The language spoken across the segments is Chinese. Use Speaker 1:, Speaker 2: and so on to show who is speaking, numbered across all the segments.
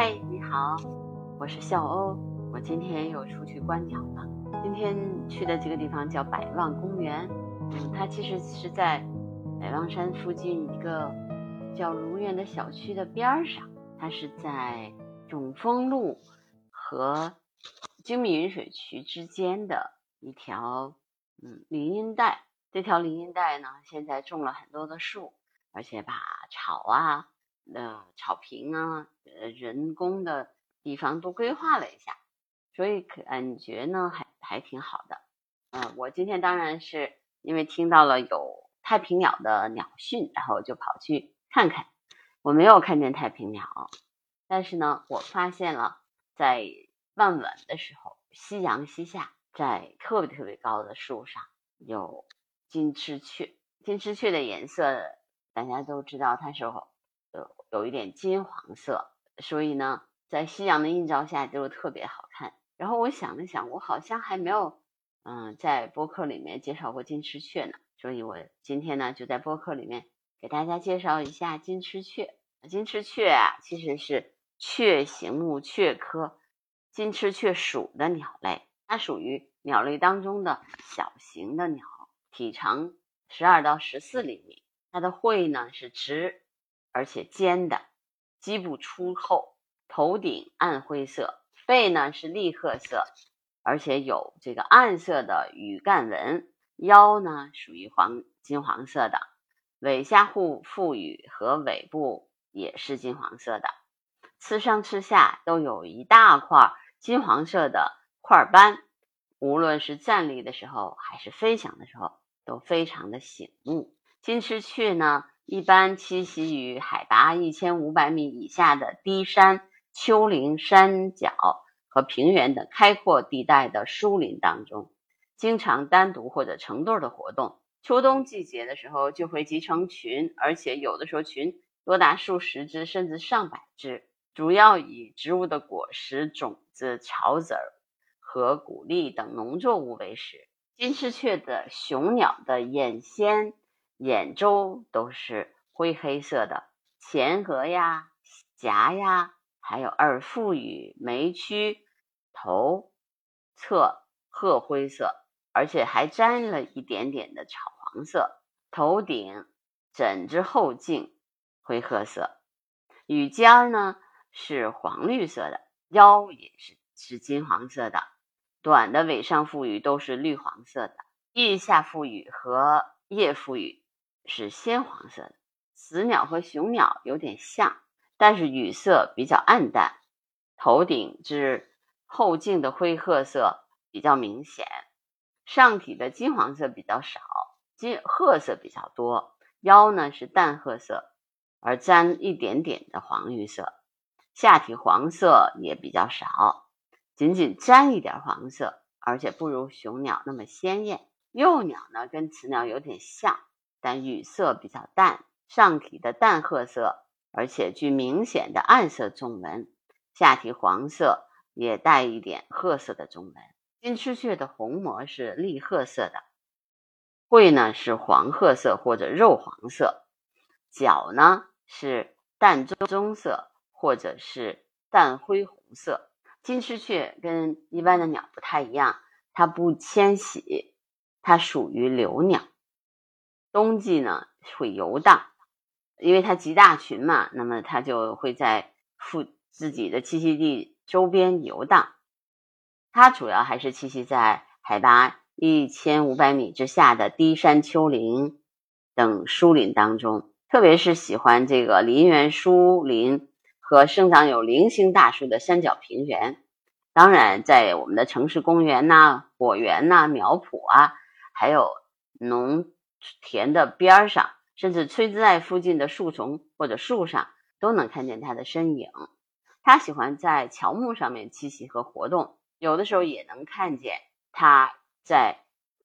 Speaker 1: 嗨，你好，我是笑欧。我今天又出去观鸟了。今天去的这个地方叫百望公园，嗯，它其实是在百望山附近一个叫如园的小区的边儿上。它是在永丰路和精密云水渠之间的一条嗯林荫带。这条林荫带呢，现在种了很多的树，而且把草啊。呃，草坪啊，呃，人工的地方都规划了一下，所以感觉呢还还挺好的。嗯，我今天当然是因为听到了有太平鸟的鸟讯，然后就跑去看看。我没有看见太平鸟，但是呢，我发现了在傍晚的时候，夕阳西下，在特别特别高的树上有金翅雀。金翅雀的颜色大家都知道，它是。有一点金黄色，所以呢，在夕阳的映照下就特别好看。然后我想了想，我好像还没有嗯在播客里面介绍过金翅雀呢，所以我今天呢就在播客里面给大家介绍一下金翅雀。金翅雀啊，其实是雀形目雀科金翅雀属的鸟类，它属于鸟类当中的小型的鸟，体长十二到十四厘米，它的喙呢是直。而且尖的，基部粗厚，头顶暗灰色，背呢是栗褐色，而且有这个暗色的羽干纹，腰呢属于黄金黄色的，尾下腹腹羽和尾部也是金黄色的，翅上翅下都有一大块金黄色的块斑，无论是站立的时候还是飞翔的时候，都非常的醒目。金翅雀呢？一般栖息于海拔一千五百米以下的低山、丘陵、山脚和平原等开阔地带的疏林当中，经常单独或者成对的活动。秋冬季节的时候就会集成群，而且有的时候群多达数十只甚至上百只。主要以植物的果实、种子、草籽儿和谷粒等农作物为食。金翅雀的雄鸟的眼先。眼周都是灰黑色的，前额呀、颊呀，还有耳腹羽、眉区、头侧褐灰色，而且还沾了一点点的草黄色。头顶枕之后颈灰褐色，羽尖呢是黄绿色的，腰也是是金黄色的。短的尾上腹羽都是绿黄色的，腋下腹羽和腋腹羽。是鲜黄色的，雌鸟和雄鸟有点像，但是羽色比较暗淡。头顶至后颈的灰褐色比较明显，上体的金黄色比较少，金褐色比较多。腰呢是淡褐色，而沾一点点的黄绿色。下体黄色也比较少，仅仅沾一点黄色，而且不如雄鸟那么鲜艳。幼鸟呢跟雌鸟有点像。但羽色比较淡，上体的淡褐色，而且具明显的暗色纵纹，下体黄色也带一点褐色的纵纹。金翅雀的虹膜是栗褐色的，喙呢是黄褐色或者肉黄色，脚呢是淡棕色或者是淡灰红色。金翅雀跟一般的鸟不太一样，它不迁徙，它属于留鸟。冬季呢会游荡，因为它集大群嘛，那么它就会在附自己的栖息地周边游荡。它主要还是栖息在海拔一千五百米之下的低山丘陵等疏林当中，特别是喜欢这个林园疏林和生长有零星大树的山脚平原。当然，在我们的城市公园呐、果园呐、苗圃啊，还有农。田的边儿上，甚至垂直在附近的树丛或者树上，都能看见它的身影。它喜欢在乔木上面栖息和活动，有的时候也能看见它在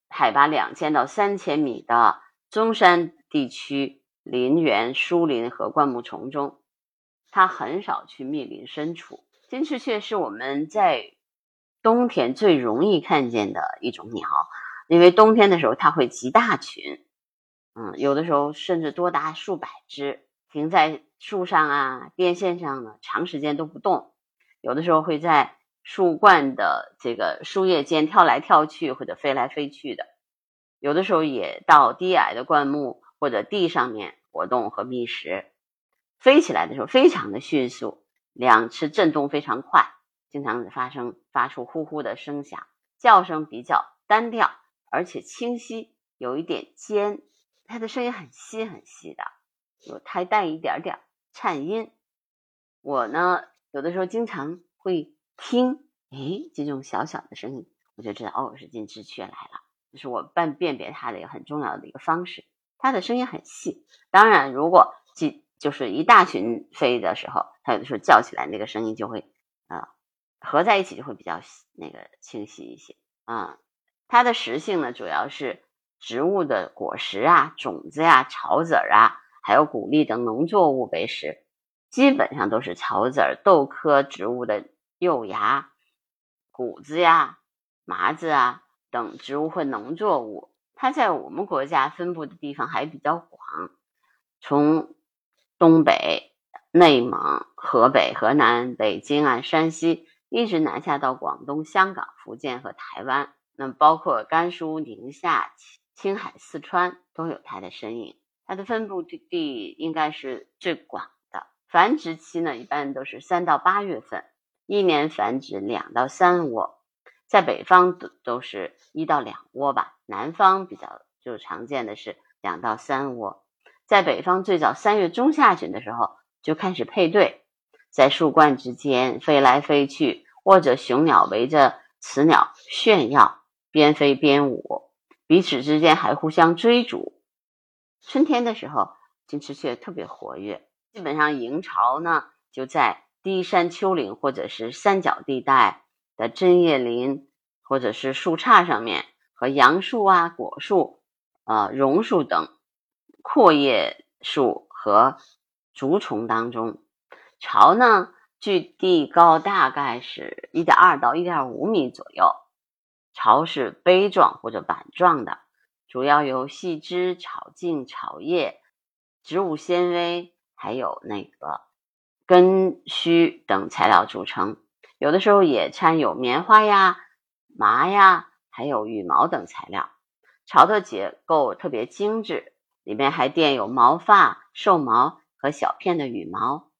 Speaker 1: 海拔两千到三千米的中山地区林园、疏林和灌木丛中。它很少去密林深处。金翅雀是我们在冬天最容易看见的一种鸟。因为冬天的时候，它会集大群，嗯，有的时候甚至多达数百只停在树上啊、电线上呢，长时间都不动。有的时候会在树冠的这个树叶间跳来跳去，或者飞来飞去的。有的时候也到低矮的灌木或者地上面活动和觅食。飞起来的时候非常的迅速，两翅震动非常快，经常发生发出呼呼的声响，叫声比较单调，而且清晰，有一点尖，它的声音很细很细的。有还带一点点颤音，我呢有的时候经常会听，哎，这种小小的声音，我就知道哦是金翅雀来了，这是我辨辨别它的一个很重要的一个方式。它的声音很细，当然如果几就是一大群飞的时候，它有的时候叫起来那个声音就会啊合在一起就会比较那个清晰一些啊。它的食性呢主要是植物的果实啊、种子呀、草籽儿啊。还有谷粒等农作物为食，基本上都是草籽儿、豆科植物的幼芽、谷子呀、麻子啊等植物或农作物。它在我们国家分布的地方还比较广，从东北、内蒙、河北、河南、北京啊、山西，一直南下到广东、香港、福建和台湾，那么包括甘肃、宁夏、青海、四川都有它的身影。它的分布地应该是最广的，繁殖期呢一般都是三到八月份，一年繁殖两到三窝，在北方都都是一到两窝吧，南方比较就常见的是两到三窝。在北方最早三月中下旬的时候就开始配对，在树冠之间飞来飞去，或者雄鸟围着雌鸟炫耀，边飞边舞，彼此之间还互相追逐。春天的时候，金翅雀特别活跃。基本上营巢呢，就在低山丘陵或者是三角地带的针叶林，或者是树杈上面，和杨树啊、果树、呃榕树等阔叶树和竹丛当中。巢呢，距地高大概是一点二到一点五米左右。巢是杯状或者板状的。主要由细枝、草茎、草叶、植物纤维，还有那个根须等材料组成，有的时候也掺有棉花呀、麻呀，还有羽毛等材料。巢的结构特别精致，里面还垫有毛发、兽毛和小片的羽毛。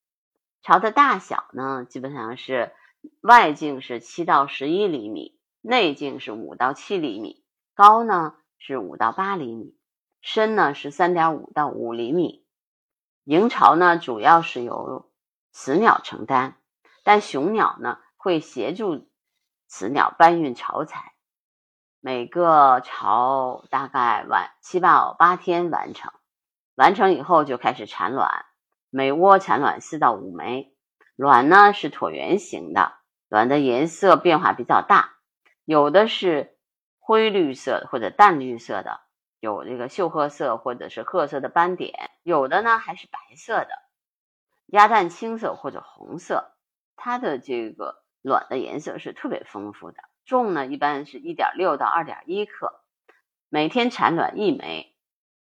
Speaker 1: 巢的大小呢，基本上是外径是七到十一厘米，内径是五到七厘米，高呢。是五到八厘米，深呢是三点五到五厘米。营巢呢主要是由雌鸟承担，但雄鸟呢会协助雌鸟搬运巢材。每个巢大概晚七到八天完成，完成以后就开始产卵，每窝产卵四到五枚。卵呢是椭圆形的，卵的颜色变化比较大，有的是。灰绿色或者淡绿色的，有这个锈褐色或者是褐色的斑点，有的呢还是白色的，鸭蛋青色或者红色。它的这个卵的颜色是特别丰富的，重呢一般是一点六到二点一克，每天产卵一枚，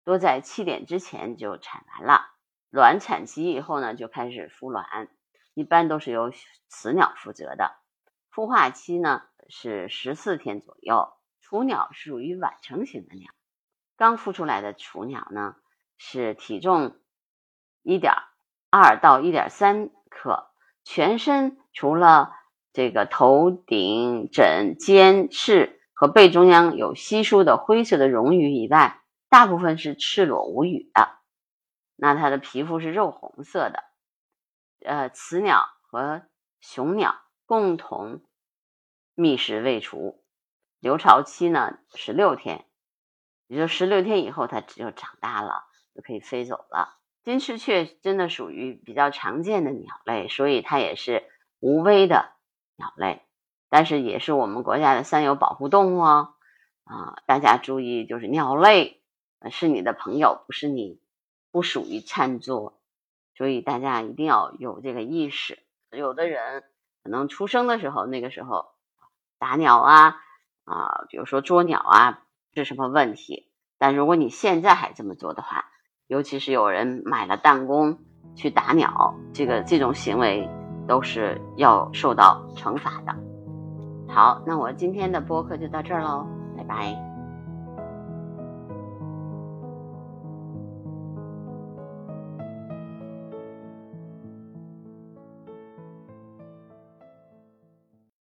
Speaker 1: 多在七点之前就产完了。卵产齐以后呢，就开始孵卵，一般都是由雌鸟负责的。孵化期呢是十四天左右。雏鸟属于晚成型的鸟，刚孵出来的雏鸟呢，是体重一点二到一点三克，全身除了这个头顶、枕、肩、翅和背中央有稀疏的灰色的绒羽以外，大部分是赤裸无羽的。那它的皮肤是肉红色的。呃，雌鸟和雄鸟共同觅食未除。留巢期呢，十六天，也就十六天以后，它就长大了，就可以飞走了。金翅雀真的属于比较常见的鸟类，所以它也是无危的鸟类，但是也是我们国家的三有保护动物哦。啊，大家注意，就是鸟类是你的朋友，不是你不属于餐桌，所以大家一定要有这个意识。有的人可能出生的时候，那个时候打鸟啊。啊，比如说捉鸟啊，是什么问题？但如果你现在还这么做的话，尤其是有人买了弹弓，去打鸟，这个这种行为都是要受到惩罚的。好，那我今天的播客就到这儿喽，拜拜。